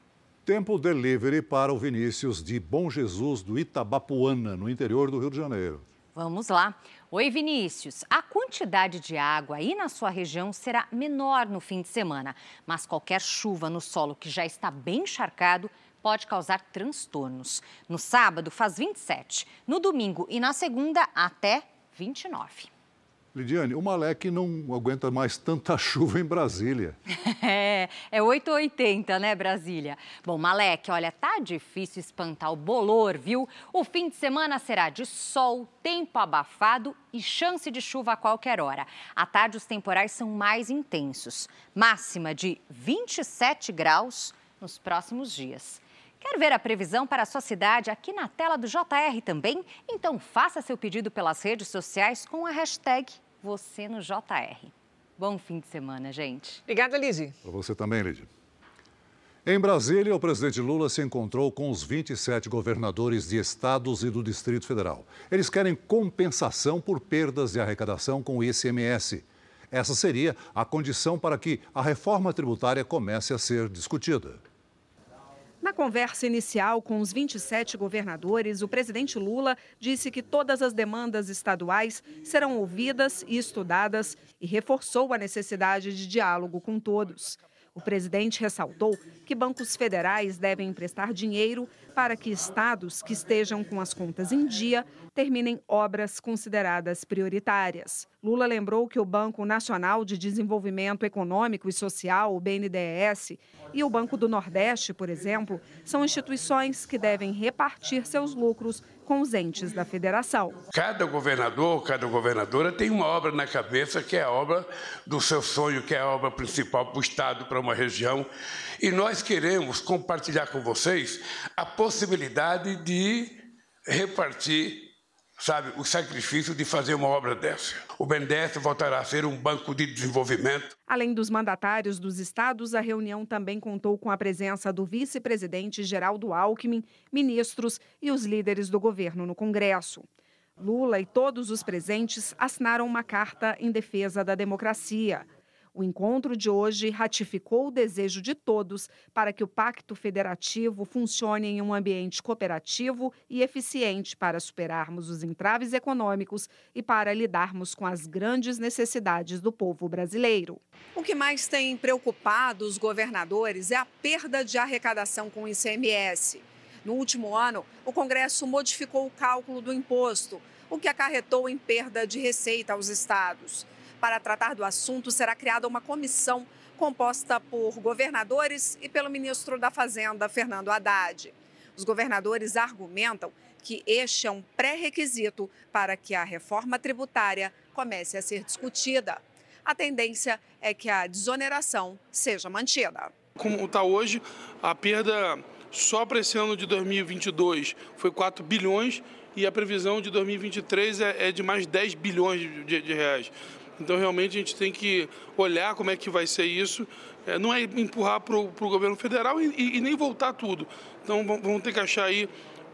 Tempo delivery para o Vinícius de Bom Jesus do Itabapuana, no interior do Rio de Janeiro. Vamos lá. Oi, Vinícius. A quantidade de água aí na sua região será menor no fim de semana, mas qualquer chuva no solo que já está bem encharcado pode causar transtornos. No sábado faz 27, no domingo e na segunda até 29. Lidiane, o Malek não aguenta mais tanta chuva em Brasília. É, é 880, né, Brasília? Bom, Malek, olha, tá difícil espantar o bolor, viu? O fim de semana será de sol, tempo abafado e chance de chuva a qualquer hora. À tarde, os temporais são mais intensos. Máxima de 27 graus nos próximos dias. Quer ver a previsão para a sua cidade aqui na tela do JR também? Então faça seu pedido pelas redes sociais com a hashtag você no JR. Bom fim de semana, gente. Obrigada, Lizzie. Para você também, Lizzie. Em Brasília, o presidente Lula se encontrou com os 27 governadores de estados e do Distrito Federal. Eles querem compensação por perdas de arrecadação com o ICMS. Essa seria a condição para que a reforma tributária comece a ser discutida. Na conversa inicial com os 27 governadores, o presidente Lula disse que todas as demandas estaduais serão ouvidas e estudadas e reforçou a necessidade de diálogo com todos. O presidente ressaltou que bancos federais devem emprestar dinheiro para que estados que estejam com as contas em dia terminem obras consideradas prioritárias. Lula lembrou que o Banco Nacional de Desenvolvimento Econômico e Social, o BNDES, e o Banco do Nordeste, por exemplo, são instituições que devem repartir seus lucros com os entes da federação. Cada governador, cada governadora tem uma obra na cabeça que é a obra do seu sonho, que é a obra principal para o Estado, para uma região. E nós queremos compartilhar com vocês a possibilidade de repartir sabe, o sacrifício de fazer uma obra dessa. O BNDES voltará a ser um banco de desenvolvimento. Além dos mandatários dos estados, a reunião também contou com a presença do vice-presidente Geraldo Alckmin, ministros e os líderes do governo no Congresso. Lula e todos os presentes assinaram uma carta em defesa da democracia. O encontro de hoje ratificou o desejo de todos para que o Pacto Federativo funcione em um ambiente cooperativo e eficiente para superarmos os entraves econômicos e para lidarmos com as grandes necessidades do povo brasileiro. O que mais tem preocupado os governadores é a perda de arrecadação com o ICMS. No último ano, o Congresso modificou o cálculo do imposto, o que acarretou em perda de receita aos estados. Para tratar do assunto, será criada uma comissão composta por governadores e pelo ministro da Fazenda, Fernando Haddad. Os governadores argumentam que este é um pré-requisito para que a reforma tributária comece a ser discutida. A tendência é que a desoneração seja mantida. Como está hoje, a perda só para esse ano de 2022 foi 4 bilhões e a previsão de 2023 é, é de mais 10 bilhões de, de reais. Então, realmente, a gente tem que olhar como é que vai ser isso. É, não é empurrar para o governo federal e, e, e, nem voltar tudo. Então, vamos ter que achar aí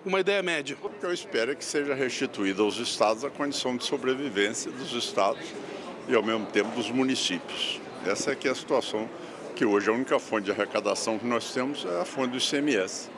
uma ideia média. O que eu espero é que seja restituída aos estados a condição de sobrevivência dos estados e, ao mesmo tempo, dos municípios. Essa é que é a situação que hoje a única fonte de arrecadação que nós temos é a fonte do ICMS.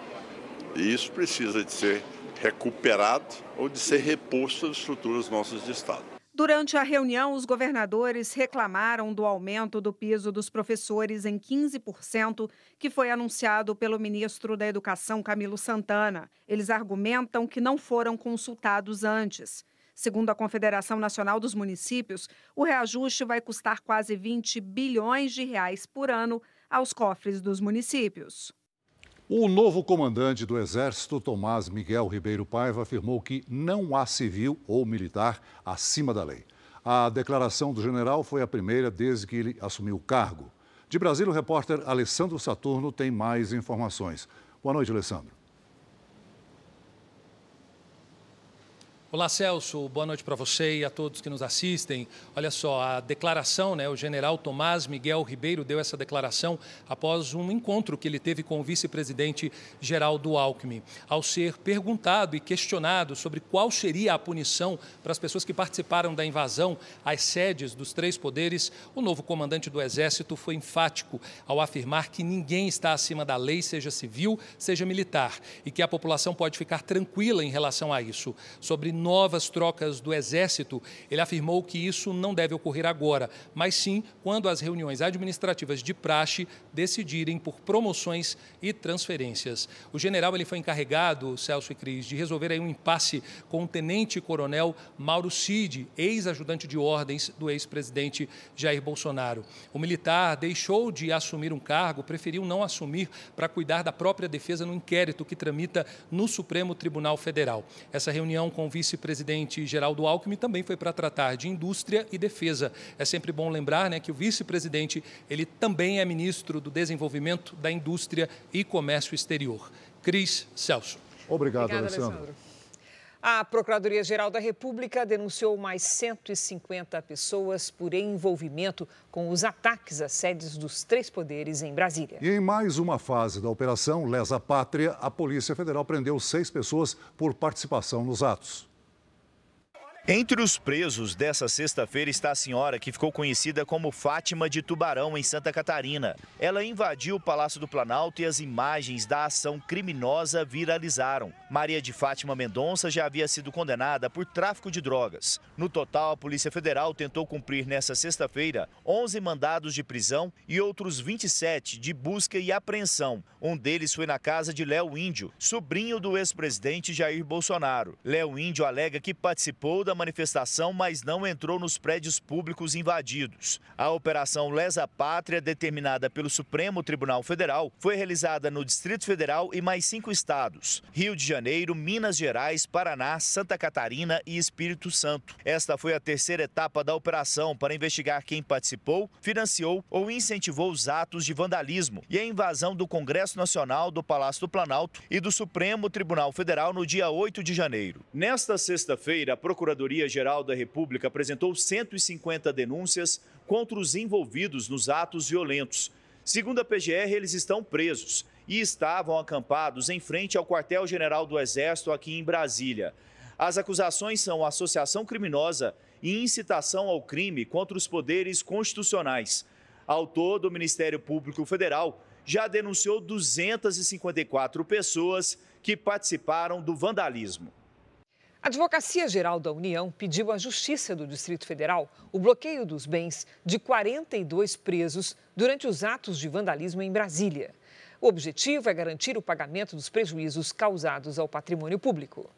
E isso precisa de ser recuperado ou de ser reposto às estruturas nossas de Estado. Durante a reunião, os governadores reclamaram do aumento do piso dos professores em 15%, que foi anunciado pelo ministro da Educação, Camilo Santana. Eles argumentam que não foram consultados antes. Segundo a Confederação Nacional dos Municípios, o reajuste vai custar quase 20 bilhões de reais por ano aos cofres dos municípios. O novo comandante do Exército, Tomás Miguel Ribeiro Paiva, afirmou que não há civil ou militar acima da lei. A declaração do general foi a primeira desde que ele assumiu o cargo. De Brasília, o repórter Alessandro Saturno tem mais informações. Boa noite, Alessandro. Olá, Celso. Boa noite para você e a todos que nos assistem. Olha só, a declaração, né? O general Tomás Miguel Ribeiro deu essa declaração após um encontro que ele teve com o vice-presidente Geraldo Alckmin. Ao ser perguntado e questionado sobre qual seria a punição para as pessoas que participaram da invasão às sedes dos três poderes, o novo comandante do Exército foi enfático ao afirmar que ninguém está acima da lei, seja civil, seja militar, e que a população pode ficar tranquila em relação a isso. Sobre novas trocas do Exército, ele afirmou que isso não deve ocorrer agora, mas sim quando as reuniões administrativas de praxe decidirem por promoções e transferências. O general ele foi encarregado, Celso e Cris, de resolver aí um impasse com o tenente-coronel Mauro Cid, ex-ajudante de ordens do ex-presidente Jair Bolsonaro. O militar deixou de assumir um cargo, preferiu não assumir para cuidar da própria defesa no inquérito que tramita no Supremo Tribunal Federal. Essa reunião com o vice vice-presidente Geraldo Alckmin também foi para tratar de indústria e defesa. É sempre bom lembrar né, que o vice-presidente ele também é ministro do Desenvolvimento da Indústria e Comércio Exterior. Cris Celso. Obrigado, Obrigada, Alessandro. Alessandro. A Procuradoria-Geral da República denunciou mais 150 pessoas por envolvimento com os ataques às sedes dos três poderes em Brasília. E em mais uma fase da operação Lesa Pátria, a Polícia Federal prendeu seis pessoas por participação nos atos. Entre os presos dessa sexta-feira está a senhora que ficou conhecida como Fátima de Tubarão, em Santa Catarina. Ela invadiu o Palácio do Planalto e as imagens da ação criminosa viralizaram. Maria de Fátima Mendonça já havia sido condenada por tráfico de drogas. No total, a Polícia Federal tentou cumprir nesta sexta-feira 11 mandados de prisão e outros 27 de busca e apreensão. Um deles foi na casa de Léo Índio, sobrinho do ex-presidente Jair Bolsonaro. Léo Índio alega que participou da manifestação, mas não entrou nos prédios públicos invadidos. A Operação Lesa Pátria, determinada pelo Supremo Tribunal Federal, foi realizada no Distrito Federal e mais cinco estados: Rio de Janeiro, Minas Gerais, Paraná, Santa Catarina e Espírito Santo. Esta foi a terceira etapa da operação para investigar quem participou, financiou ou incentivou os atos de vandalismo e a invasão do Congresso Nacional, do Palácio do Planalto e do Supremo Tribunal Federal no dia 8 de janeiro. Nesta sexta-feira, a Procuradoria Procuradoria-Geral da República apresentou 150 denúncias contra os envolvidos nos atos violentos. Segundo a PGR, eles estão presos e estavam acampados em frente ao quartel-general do Exército aqui em Brasília. As acusações são associação criminosa e incitação ao crime contra os poderes constitucionais. Ao todo, o Ministério Público Federal já denunciou 254 pessoas que participaram do vandalismo. A Advocacia Geral da União pediu à Justiça do Distrito Federal o bloqueio dos bens de 42 presos durante os atos de vandalismo em Brasília. O objetivo é garantir o pagamento dos prejuízos causados ao patrimônio público.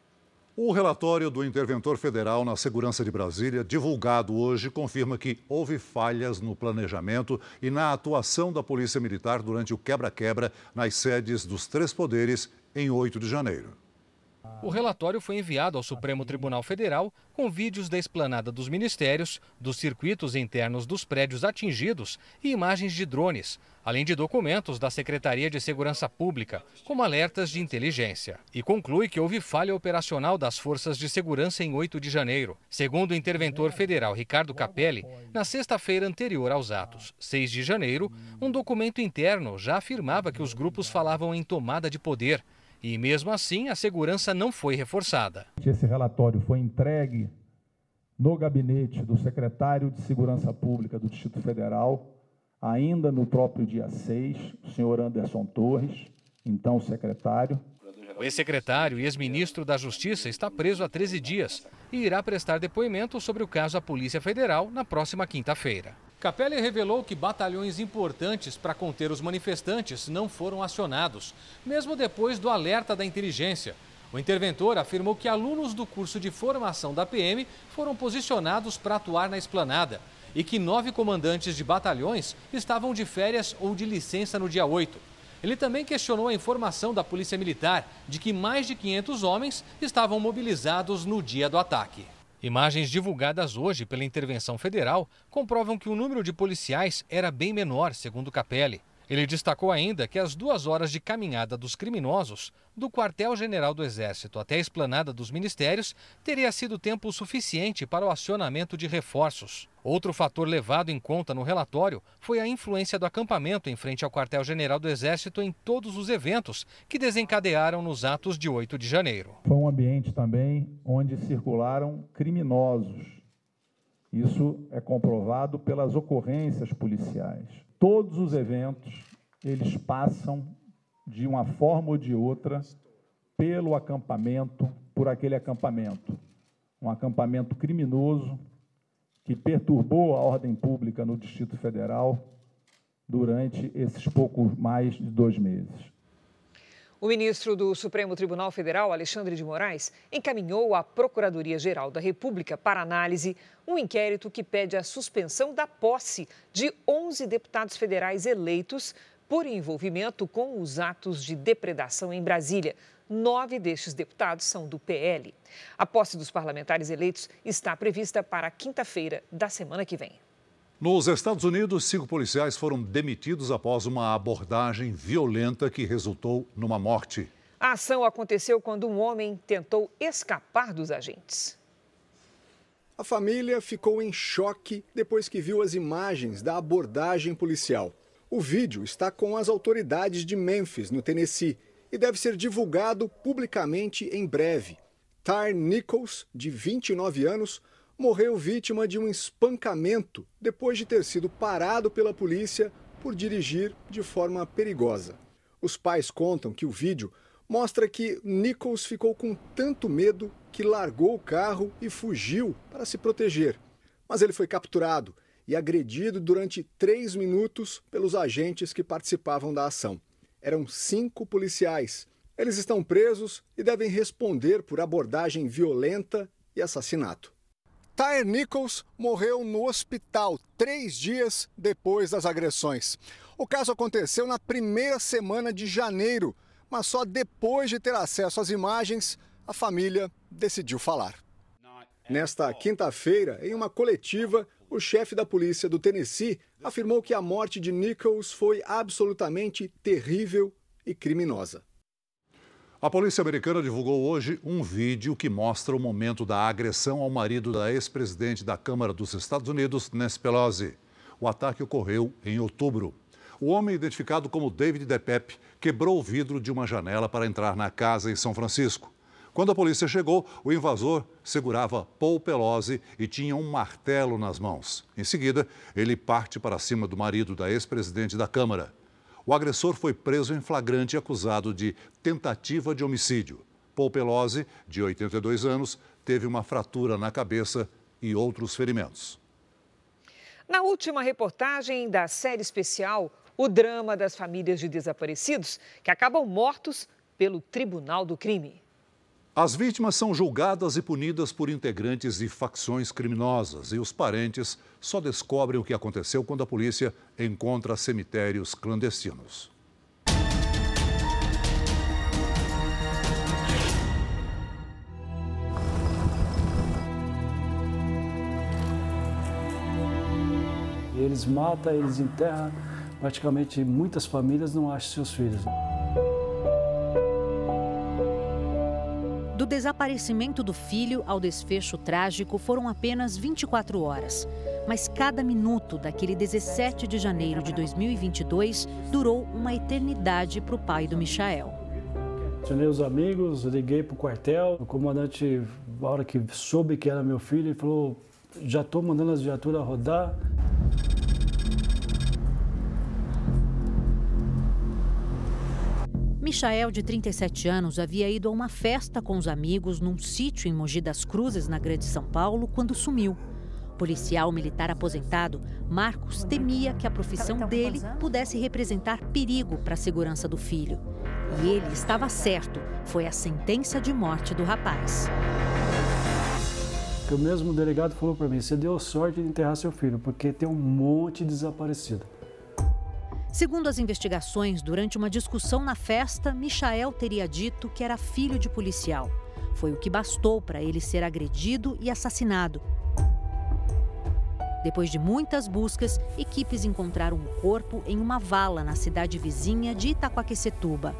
O relatório do interventor federal na segurança de Brasília, divulgado hoje, confirma que houve falhas no planejamento e na atuação da Polícia Militar durante o quebra-quebra nas sedes dos três poderes em 8 de janeiro. O relatório foi enviado ao Supremo Tribunal Federal com vídeos da esplanada dos ministérios, dos circuitos internos dos prédios atingidos e imagens de drones, além de documentos da Secretaria de Segurança Pública, como alertas de inteligência. E conclui que houve falha operacional das forças de segurança em 8 de janeiro. Segundo o interventor federal Ricardo Capelli, na sexta-feira anterior aos atos, 6 de janeiro, um documento interno já afirmava que os grupos falavam em tomada de poder e mesmo assim, a segurança não foi reforçada. Esse relatório foi entregue no gabinete do secretário de Segurança Pública do Distrito Federal, ainda no próprio dia 6, o senhor Anderson Torres, então secretário. O ex-secretário e ex-ministro da Justiça está preso há 13 dias e irá prestar depoimento sobre o caso à Polícia Federal na próxima quinta-feira. Capelli revelou que batalhões importantes para conter os manifestantes não foram acionados, mesmo depois do alerta da inteligência. O interventor afirmou que alunos do curso de formação da PM foram posicionados para atuar na esplanada e que nove comandantes de batalhões estavam de férias ou de licença no dia 8. Ele também questionou a informação da Polícia Militar de que mais de 500 homens estavam mobilizados no dia do ataque. Imagens divulgadas hoje pela intervenção federal comprovam que o número de policiais era bem menor, segundo Capelli. Ele destacou ainda que as duas horas de caminhada dos criminosos, do quartel-general do Exército até a esplanada dos ministérios, teria sido tempo suficiente para o acionamento de reforços. Outro fator levado em conta no relatório foi a influência do acampamento em frente ao quartel-general do Exército em todos os eventos que desencadearam nos atos de 8 de janeiro. Foi um ambiente também onde circularam criminosos. Isso é comprovado pelas ocorrências policiais todos os eventos, eles passam de uma forma ou de outra pelo acampamento, por aquele acampamento. Um acampamento criminoso que perturbou a ordem pública no Distrito Federal durante esses pouco mais de dois meses. O ministro do Supremo Tribunal Federal, Alexandre de Moraes, encaminhou à Procuradoria-Geral da República para análise um inquérito que pede a suspensão da posse de 11 deputados federais eleitos por envolvimento com os atos de depredação em Brasília. Nove destes deputados são do PL. A posse dos parlamentares eleitos está prevista para quinta-feira da semana que vem. Nos Estados Unidos, cinco policiais foram demitidos após uma abordagem violenta que resultou numa morte. A ação aconteceu quando um homem tentou escapar dos agentes. A família ficou em choque depois que viu as imagens da abordagem policial. O vídeo está com as autoridades de Memphis, no Tennessee, e deve ser divulgado publicamente em breve. Tyre Nichols, de 29 anos, morreu vítima de um espancamento depois de ter sido parado pela polícia por dirigir de forma perigosa. Os pais contam que o vídeo mostra que Nichols ficou com tanto medo que largou o carro e fugiu para se proteger. Mas ele foi capturado e agredido durante três minutos pelos agentes que participavam da ação. Eram cinco policiais. Eles estão presos e devem responder por abordagem violenta e assassinato. Tyre Nichols morreu no hospital três dias depois das agressões. O caso aconteceu na primeira semana de janeiro, mas só depois de ter acesso às imagens, a família decidiu falar. Nesta quinta-feira, em uma coletiva, o chefe da polícia do Tennessee afirmou que a morte de Nichols foi absolutamente terrível e criminosa. A polícia americana divulgou hoje um vídeo que mostra o momento da agressão ao marido da ex-presidente da Câmara dos Estados Unidos, Nancy Pelosi. O ataque ocorreu em outubro. O homem, identificado como David DePep, quebrou o vidro de uma janela para entrar na casa em São Francisco. Quando a polícia chegou, o invasor segurava Paul Pelosi e tinha um martelo nas mãos. Em seguida, ele parte para cima do marido da ex-presidente da Câmara. O agressor foi preso em flagrante e acusado de tentativa de homicídio. Paul Pelosi, de 82 anos, teve uma fratura na cabeça e outros ferimentos. Na última reportagem da série especial, o drama das famílias de desaparecidos que acabam mortos pelo Tribunal do Crime. As vítimas são julgadas e punidas por integrantes de facções criminosas e os parentes só descobrem o que aconteceu quando a polícia encontra cemitérios clandestinos. Eles matam, eles enterram. Praticamente muitas famílias não acham seus filhos. Do desaparecimento do filho ao desfecho trágico foram apenas 24 horas. Mas cada minuto daquele 17 de janeiro de 2022 durou uma eternidade para o pai do Michael. Chamei os amigos, liguei para o quartel. O comandante, na hora que soube que era meu filho, ele falou: já estou mandando as viaturas rodar. Michael, de 37 anos, havia ido a uma festa com os amigos num sítio em Mogi das Cruzes, na Grande São Paulo, quando sumiu. Policial militar aposentado, Marcos temia que a profissão dele pudesse representar perigo para a segurança do filho. E ele estava certo, foi a sentença de morte do rapaz. O mesmo delegado falou para mim: você deu sorte de enterrar seu filho, porque tem um monte de desaparecido. Segundo as investigações, durante uma discussão na festa, Michael teria dito que era filho de policial. Foi o que bastou para ele ser agredido e assassinado. Depois de muitas buscas, equipes encontraram o corpo em uma vala na cidade vizinha de Itacoaquecetuba.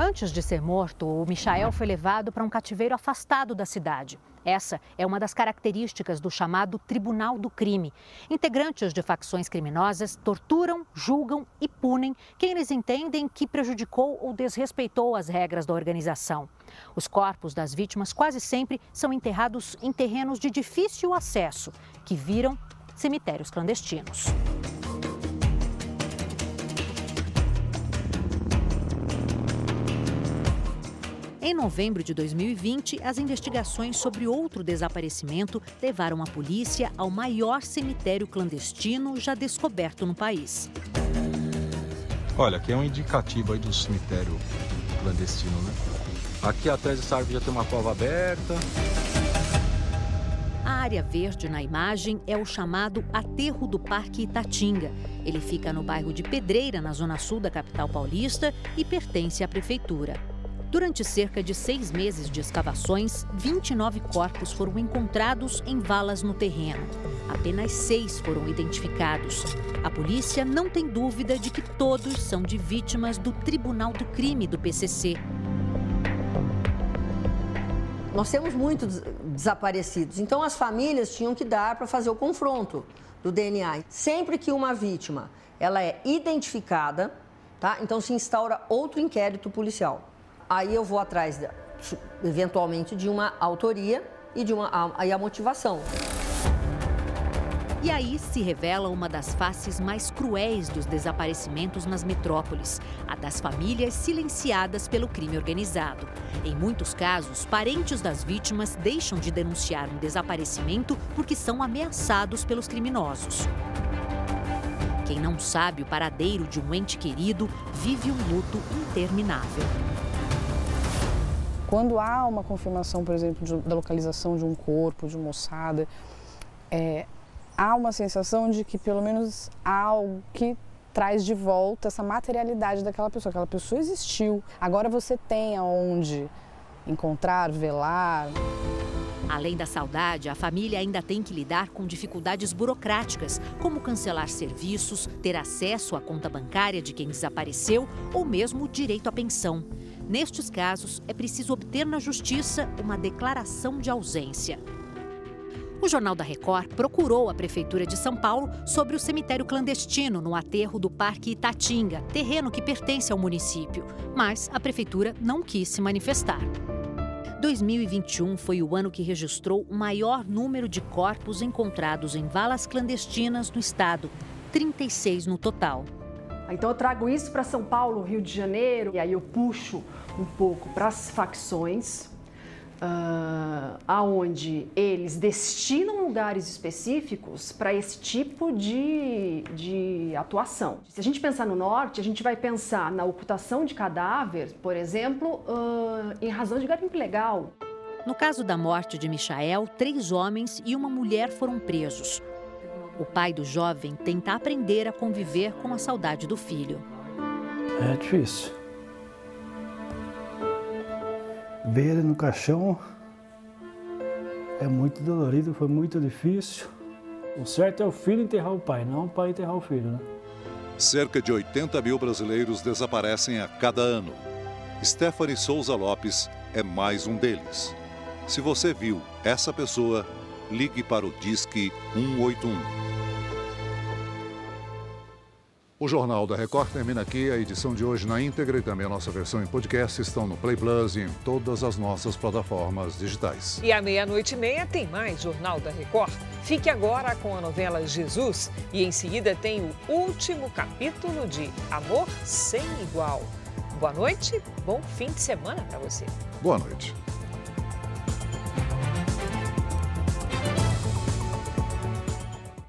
Antes de ser morto, o Michael foi levado para um cativeiro afastado da cidade. Essa é uma das características do chamado Tribunal do Crime. Integrantes de facções criminosas torturam, julgam e punem quem eles entendem que prejudicou ou desrespeitou as regras da organização. Os corpos das vítimas quase sempre são enterrados em terrenos de difícil acesso, que viram cemitérios clandestinos. Em novembro de 2020, as investigações sobre outro desaparecimento levaram a polícia ao maior cemitério clandestino já descoberto no país. Olha, aqui é um indicativo aí do cemitério clandestino, né? Aqui atrás dessa árvore já tem uma cova aberta. A área verde na imagem é o chamado Aterro do Parque Itatinga. Ele fica no bairro de Pedreira, na zona sul da capital paulista, e pertence à prefeitura. Durante cerca de seis meses de escavações, 29 corpos foram encontrados em valas no terreno. Apenas seis foram identificados. A polícia não tem dúvida de que todos são de vítimas do Tribunal do Crime do PCC. Nós temos muitos desaparecidos, então as famílias tinham que dar para fazer o confronto do DNA. Sempre que uma vítima ela é identificada, tá? então se instaura outro inquérito policial aí eu vou atrás, eventualmente, de uma autoria e de uma aí a motivação. E aí se revela uma das faces mais cruéis dos desaparecimentos nas metrópoles, a das famílias silenciadas pelo crime organizado. Em muitos casos, parentes das vítimas deixam de denunciar um desaparecimento porque são ameaçados pelos criminosos. Quem não sabe o paradeiro de um ente querido vive um luto interminável. Quando há uma confirmação, por exemplo, de, da localização de um corpo, de uma ossada, é, há uma sensação de que pelo menos há algo que traz de volta essa materialidade daquela pessoa. Aquela pessoa existiu. Agora você tem aonde encontrar, velar. Além da saudade, a família ainda tem que lidar com dificuldades burocráticas, como cancelar serviços, ter acesso à conta bancária de quem desapareceu ou mesmo o direito à pensão. Nestes casos, é preciso obter na justiça uma declaração de ausência. O Jornal da Record procurou a Prefeitura de São Paulo sobre o cemitério clandestino no aterro do Parque Itatinga, terreno que pertence ao município, mas a Prefeitura não quis se manifestar. 2021 foi o ano que registrou o maior número de corpos encontrados em valas clandestinas no estado 36 no total. Então eu trago isso para São Paulo, Rio de Janeiro, e aí eu puxo um pouco para as facções, uh, aonde eles destinam lugares específicos para esse tipo de, de atuação. Se a gente pensar no norte, a gente vai pensar na ocultação de cadáver, por exemplo, uh, em razão de garimpo ilegal. No caso da morte de Michael, três homens e uma mulher foram presos. O pai do jovem tenta aprender a conviver com a saudade do filho. É difícil. Ver ele no caixão é muito dolorido, foi muito difícil. O certo é o filho enterrar o pai, não o pai enterrar o filho, né? Cerca de 80 mil brasileiros desaparecem a cada ano. Stephanie Souza Lopes é mais um deles. Se você viu essa pessoa, ligue para o Disque 181. O Jornal da Record termina aqui. A edição de hoje na íntegra e também a nossa versão em podcast estão no Play Plus e em todas as nossas plataformas digitais. E à meia-noite e meia tem mais Jornal da Record. Fique agora com a novela Jesus e em seguida tem o último capítulo de Amor Sem Igual. Boa noite, bom fim de semana para você. Boa noite.